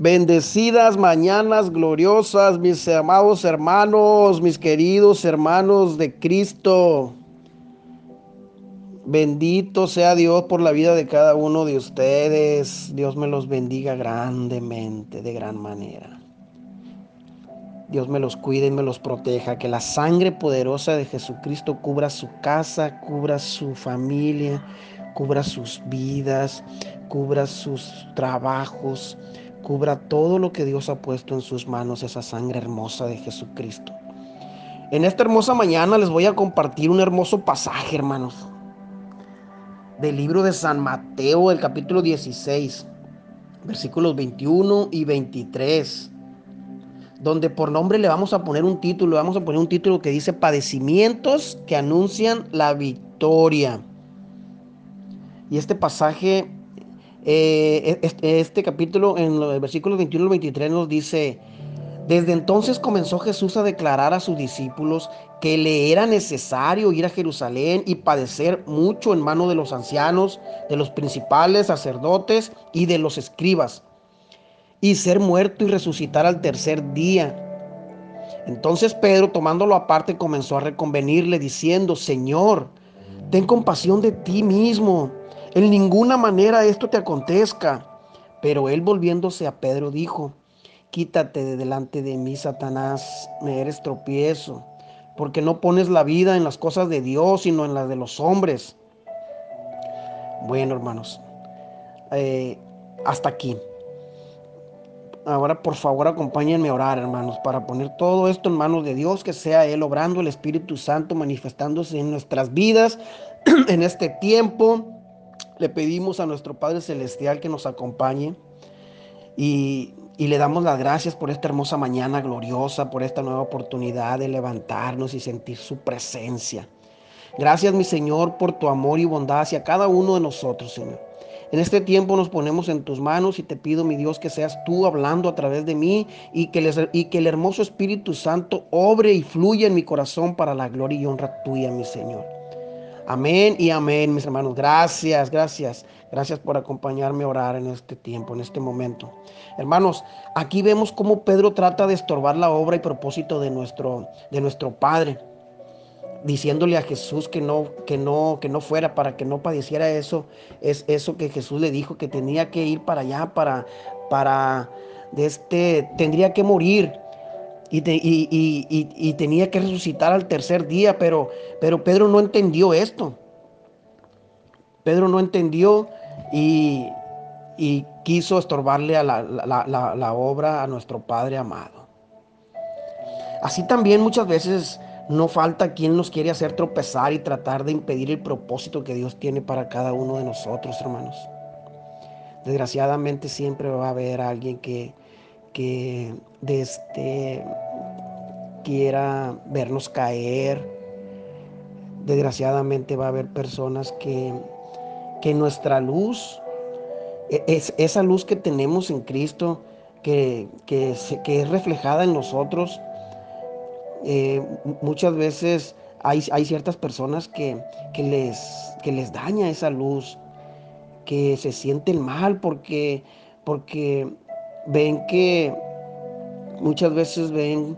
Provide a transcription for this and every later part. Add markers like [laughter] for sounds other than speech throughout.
Bendecidas mañanas gloriosas, mis amados hermanos, mis queridos hermanos de Cristo. Bendito sea Dios por la vida de cada uno de ustedes. Dios me los bendiga grandemente, de gran manera. Dios me los cuide y me los proteja. Que la sangre poderosa de Jesucristo cubra su casa, cubra su familia, cubra sus vidas, cubra sus trabajos cubra todo lo que Dios ha puesto en sus manos, esa sangre hermosa de Jesucristo. En esta hermosa mañana les voy a compartir un hermoso pasaje, hermanos, del libro de San Mateo, el capítulo 16, versículos 21 y 23, donde por nombre le vamos a poner un título, vamos a poner un título que dice Padecimientos que anuncian la victoria. Y este pasaje eh, este, capítulo, en los versículos 21 al 23, nos dice, desde entonces comenzó Jesús a declarar a sus discípulos que le era necesario ir a Jerusalén y padecer mucho en mano de los ancianos, de los principales sacerdotes y de los escribas, y ser muerto y resucitar al tercer día. Entonces Pedro, tomándolo aparte, comenzó a reconvenirle, diciendo, Señor, ten compasión de ti mismo en ninguna manera esto te acontezca. Pero él volviéndose a Pedro dijo, quítate de delante de mí, Satanás, me eres tropiezo, porque no pones la vida en las cosas de Dios, sino en las de los hombres. Bueno, hermanos, eh, hasta aquí. Ahora, por favor, acompáñenme a orar, hermanos, para poner todo esto en manos de Dios, que sea Él obrando, el Espíritu Santo manifestándose en nuestras vidas [clears throat] en este tiempo le pedimos a nuestro Padre Celestial que nos acompañe y, le damos las gracias por esta hermosa mañana gloriosa, por esta nueva oportunidad de levantarnos y sentir su presencia. Gracias, mi Señor, por tu amor y bondad hacia cada uno de nosotros, Señor. En este tiempo nos ponemos en tus manos y te pido, mi Dios, que seas tú hablando a través de mí y que, y que el hermoso Espíritu Santo obre y fluya en mi corazón para la gloria y honra tuya, mi Señor. Amén y amén, mis hermanos. Gracias, gracias. Gracias por acompañarme a orar en este tiempo, en este momento. Hermanos, aquí vemos cómo Pedro trata de estorbar la obra y propósito de nuestro, de nuestro Padre, diciéndole a Jesús que no, que no, que no fuera para que no padeciera eso, es eso que Jesús le dijo que tenía que ir para allá, para, para, de este, tendría que morir y, tenía que resucitar al tercer día, pero, pero Pedro no entendió esto. Pedro no entendió y, quiso estorbarle a la, la, obra a nuestro Padre amado. Así también muchas veces no falta quien nos quiere hacer tropezar y tratar de impedir el propósito que Dios tiene para cada uno de nosotros, hermanos. Desgraciadamente siempre va a haber alguien que, que este, quiera vernos caer. Desgraciadamente va a haber personas que, que nuestra luz, e, es, esa luz que tenemos en Cristo, que, que, es reflejada en nosotros, eh, muchas veces hay, hay ciertas personas que, que, les, que les daña esa luz, que se sienten mal porque, porque ven que muchas veces ven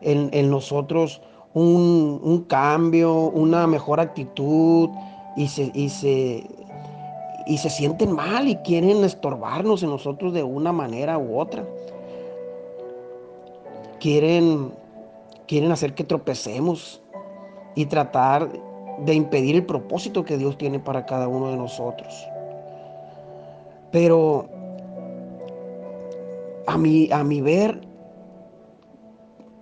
en, nosotros un, cambio, una mejor actitud y se, y, se, y se sienten mal y quieren estorbarnos en nosotros de una manera u otra. Quieren, quieren hacer que tropecemos y tratar de impedir el propósito que Dios tiene para cada uno de nosotros. Pero a mi, a ver,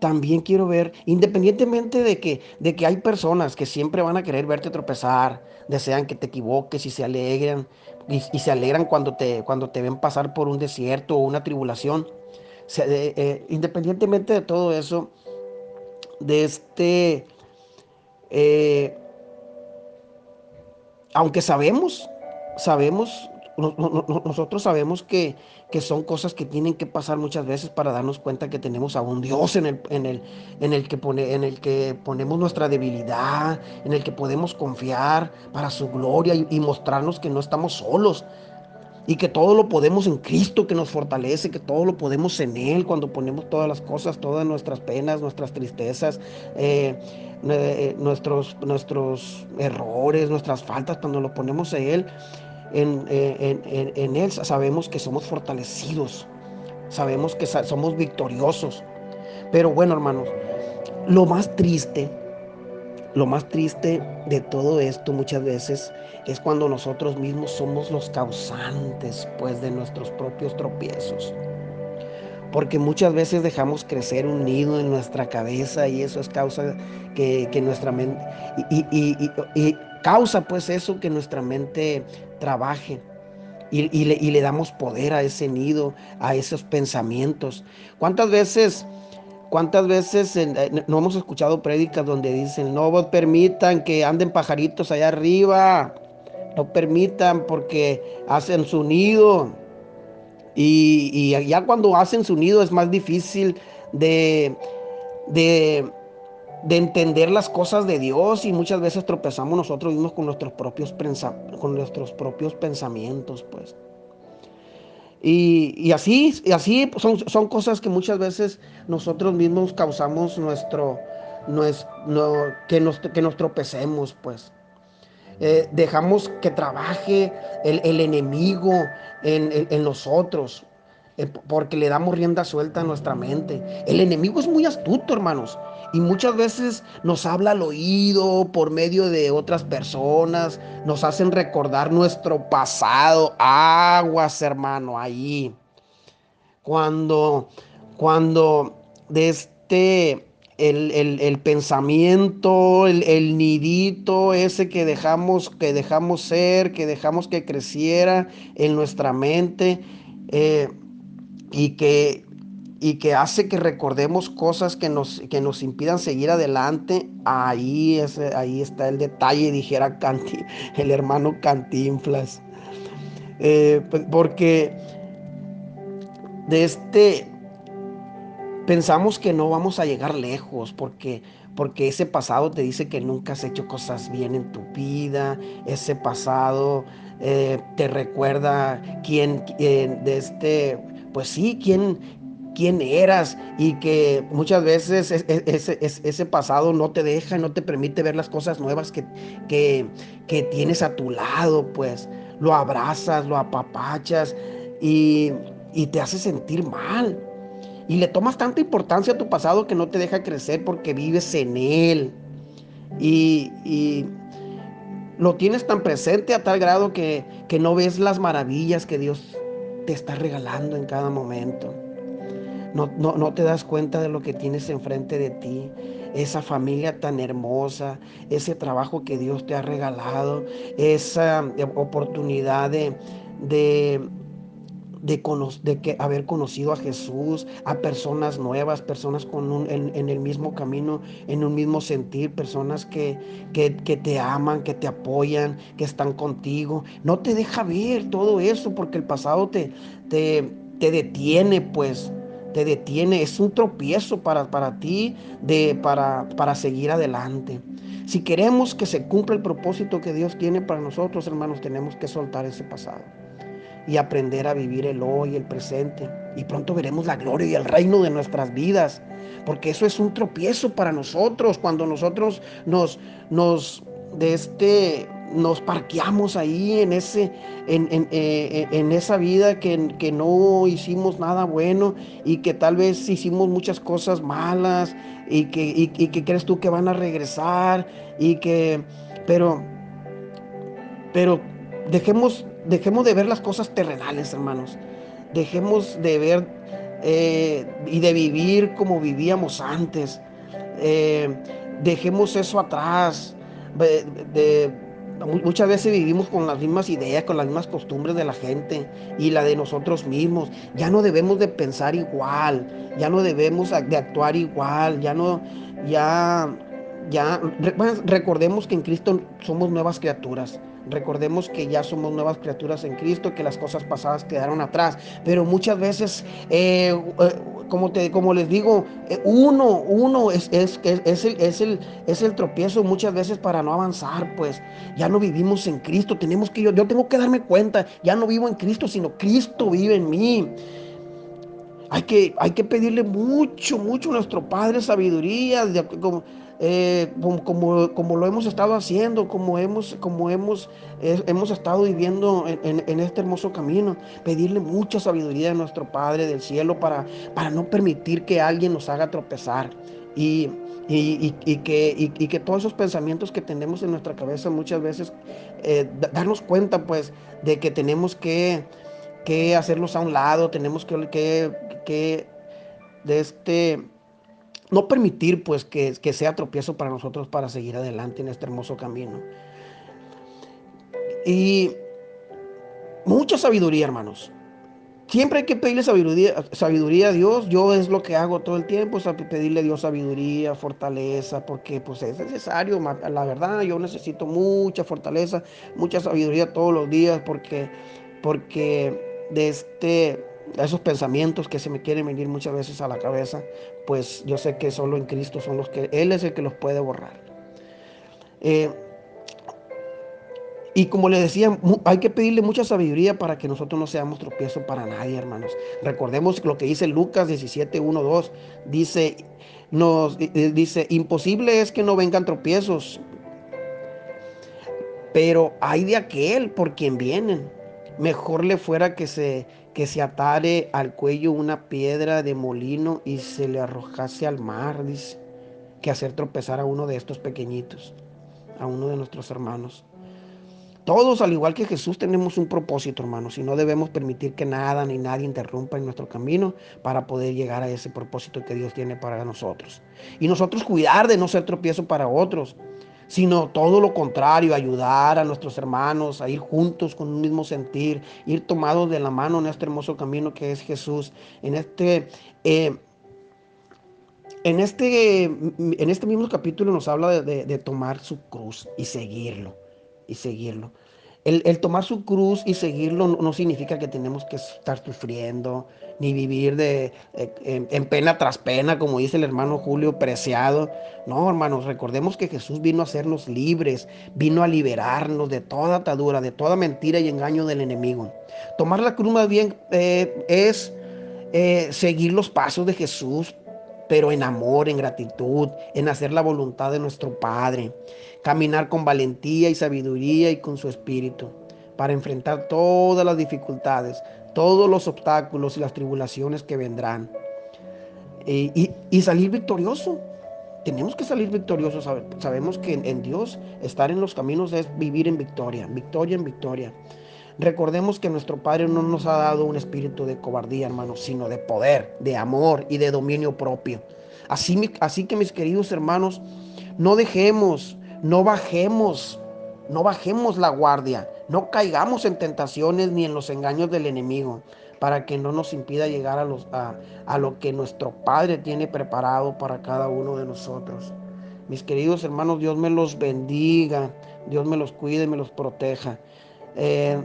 también quiero ver, independientemente de que, de que hay personas que siempre van a querer verte tropezar, desean que te equivoques y se alegran, y, se alegran cuando te, cuando te ven pasar por un desierto o una tribulación. Eh, independientemente de todo eso, de este, eh, aunque sabemos, sabemos nosotros sabemos que, son cosas que tienen que pasar muchas veces para darnos cuenta que tenemos a un Dios en el, en el, en el, que, pone, en el que ponemos nuestra debilidad, en el que podemos confiar para su gloria y, mostrarnos que no estamos solos. y que todo lo podemos en Cristo que nos fortalece, que todo lo podemos en Él cuando ponemos todas las cosas, todas nuestras penas, nuestras tristezas, eh, eh, nuestros, nuestros errores, nuestras faltas, cuando lo ponemos en Él, en, en, en Él sabemos que somos fortalecidos, sabemos que somos victoriosos. Pero bueno, hermanos, lo más triste lo más triste de todo esto muchas veces es cuando nosotros mismos somos los causantes pues de nuestros propios tropiezos. Porque muchas veces dejamos crecer un nido en nuestra cabeza y eso es causa que, nuestra mente y, causa pues eso que nuestra mente trabaje. Y, le, y le damos poder a ese nido, a esos pensamientos. ¿Cuántas veces ¿Cuántas veces eh, no hemos escuchado prédicas donde dicen, no permitan que anden pajaritos allá arriba? No permitan porque hacen su nido. Y, ya cuando hacen su nido es más difícil de, de, entender las cosas de Dios y muchas veces tropezamos nosotros mismos con nuestros propios, con nuestros propios pensamientos, pues. Y, así, y así son, son, cosas que muchas veces nosotros mismos causamos nuestro, nuestro que, nos, que nos tropecemos, pues. Eh, dejamos que trabaje el, enemigo en, en nosotros. Eh, porque le damos rienda suelta a nuestra mente. El enemigo es muy astuto, hermanos, y muchas veces nos habla al oído por medio de otras personas, nos hacen recordar nuestro pasado. Aguas, hermano, ahí. Cuando, cuando de este, el, pensamiento, el, nidito ese que dejamos, que dejamos ser, que dejamos que creciera en nuestra mente, eh, y que, y que hace que recordemos cosas que nos, que nos impidan seguir adelante, ahí, es, ahí está el detalle, dijera [laughs] el hermano Cantinflas. Eh, pues, porque de este pensamos que no vamos a llegar lejos porque porque ese pasado te dice que nunca has hecho cosas bien en tu vida, ese pasado eh, te recuerda quién eh, de este pues sí, quién, quién eras y que muchas veces ese, pasado no te deja, no te permite ver las cosas nuevas que, que, tienes a tu lado, pues lo abrazas, lo apapachas y, te hace sentir mal. Y le tomas tanta importancia a tu pasado que no te deja crecer porque vives en él. Y, y lo tienes tan presente a tal grado que, que no ves las maravillas que Dios te está regalando en cada momento. No, no, te das cuenta de lo que tienes enfrente de ti, esa familia tan hermosa, ese trabajo que Dios te ha regalado, esa oportunidad de, de, de, que haber conocido a Jesús, a personas nuevas, personas con un, en, el mismo camino, en un mismo sentir, personas que, que, te aman, que te apoyan, que están contigo. No te deja ver todo eso porque el pasado te, te, te detiene, pues te detiene, es un tropiezo para, para ti de, para, para seguir adelante. Si queremos que se cumpla el propósito que Dios tiene para nosotros, hermanos, tenemos que soltar ese pasado y aprender a vivir el hoy, el presente. Y pronto veremos la gloria y el reino de nuestras vidas. Porque eso es un tropiezo para nosotros cuando nosotros nos, nos, de este, nos parqueamos ahí en, ese, en, en, eh, en esa vida que, que, no hicimos nada bueno y que tal vez hicimos muchas cosas malas y que, y que crees tú que van a regresar y que, pero, pero dejemos Dejemos de ver las cosas terrenales, hermanos. Dejemos de ver eh, y de vivir como vivíamos antes. Eh, dejemos eso atrás. Muchas veces vivimos con las mismas ideas, con las mismas costumbres de la gente y la de nosotros mismos. Ya no debemos de pensar igual, ya no debemos de actuar igual, ya no, ya, ya, recordemos que en Cristo somos nuevas criaturas Recordemos que ya somos nuevas criaturas en Cristo, que las cosas pasadas quedaron atrás. Pero muchas veces, eh, eh, como, te, como les digo, eh, uno, uno es, es, es, el, es, el, es el tropiezo muchas veces para no avanzar. Pues ya no vivimos en Cristo. Tenemos que, yo, yo tengo que darme cuenta, ya no vivo en Cristo, sino Cristo vive en mí. Hay que, hay que pedirle mucho, mucho a nuestro Padre sabiduría, como, eh, como, como, lo hemos estado haciendo, como hemos, como hemos, hemos estado viviendo en, este hermoso camino. Pedirle mucha sabiduría a nuestro Padre del cielo para, para no permitir que alguien nos haga tropezar. Y, y, y, que, y, que, todos esos pensamientos que tenemos en nuestra cabeza muchas veces, eh, darnos cuenta pues de que tenemos que, que hacerlos a un lado, tenemos que, que, que de este, no permitir pues que, que sea tropiezo para nosotros para seguir adelante en este hermoso camino. Y mucha sabiduría, hermanos. Siempre hay que pedirle sabiduría, sabiduría a Dios. Yo es lo que hago todo el tiempo, es pedirle a Dios sabiduría, fortaleza, porque pues es necesario. La verdad, yo necesito mucha fortaleza, mucha sabiduría todos los días, porque, porque de este, esos pensamientos que se me quieren venir muchas veces a la cabeza, pues yo sé que solo en Cristo son los que, Él es el que los puede borrar. Eh, y como le decía, hay que pedirle mucha sabiduría para que nosotros no seamos tropiezo para nadie, hermanos. Recordemos lo que dice Lucas 17, 1, 2. Dice, nos, dice, imposible es que no vengan tropiezos, pero hay de aquel por quien vienen. Mejor le fuera que se, que se atare al cuello una piedra de molino y se le arrojase al mar, dice, que hacer tropezar a uno de estos pequeñitos, a uno de nuestros hermanos. Todos, al igual que Jesús, tenemos un propósito, hermanos, y no debemos permitir que nada ni nadie interrumpa en nuestro camino para poder llegar a ese propósito que Dios tiene para nosotros. Y nosotros cuidar de no ser tropiezo para otros, sino todo lo contrario, ayudar a nuestros hermanos a ir juntos con un mismo sentir, ir tomados de la mano en este hermoso camino que es Jesús, en este... Eh, en este, en este mismo capítulo nos habla de tomar su cruz y seguirlo y seguirlo. El, tomar su cruz y seguirlo no, significa que tenemos que estar sufriendo, ni vivir de, eh, en, pena tras pena, como dice el hermano Julio Preciado. No, hermanos, recordemos que Jesús vino a hacernos libres, vino a liberarnos de toda atadura, de toda mentira y engaño del enemigo. Tomar la cruz más bien eh, es eh, seguir los pasos de Jesús, pero en amor, en gratitud, en hacer la voluntad de nuestro Padre. Caminar con valentía y sabiduría y con su espíritu para enfrentar todas las dificultades, todos los obstáculos y las tribulaciones que vendrán. Y, salir victorioso. Tenemos que salir victoriosos. Sabemos que en Dios estar en los caminos es vivir en victoria, victoria en victoria. Recordemos que nuestro Padre no nos ha dado un espíritu de cobardía, hermanos, sino de poder, de amor y de dominio propio. Así, así que mis queridos hermanos, no dejemos, no bajemos, no bajemos la guardia, no caigamos en tentaciones ni en los engaños del enemigo, para que no nos impida llegar a, los, a, a lo que nuestro Padre tiene preparado para cada uno de nosotros. Mis queridos hermanos, Dios me los bendiga, Dios me los cuide, me los proteja. Eh,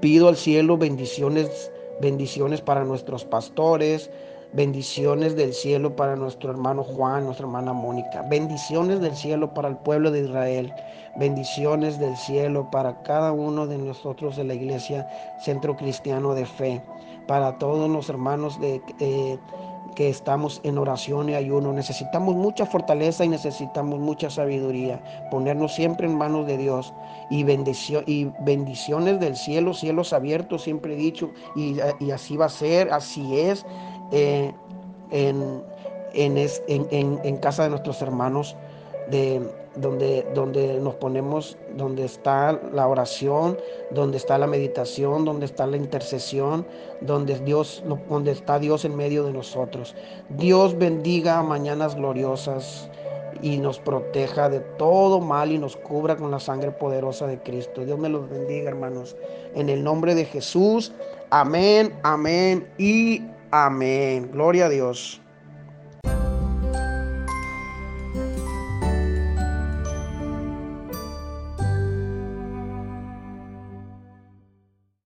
Pido al cielo bendiciones, bendiciones para nuestros pastores, bendiciones del cielo para nuestro hermano Juan, nuestra hermana Mónica, bendiciones del cielo para el pueblo de Israel, bendiciones del cielo para cada uno de nosotros de la iglesia Centro Cristiano de Fe, para todos los hermanos de... Eh, que estamos en oración y ayuno. Necesitamos mucha fortaleza y necesitamos mucha sabiduría. Ponernos siempre en manos de Dios y, bendición, y bendiciones del cielo, cielos abiertos, siempre he dicho, y, así va a ser, así es eh, en, en, en casa de nuestros hermanos de donde, donde nos ponemos, donde está la oración, donde está la meditación, donde está la intercesión, donde, Dios, donde está Dios en medio de nosotros. Dios bendiga mañanas gloriosas y nos proteja de todo mal y nos cubra con la sangre poderosa de Cristo. Dios me los bendiga, hermanos. En el nombre de Jesús. Amén, amén y amén. Gloria a Dios.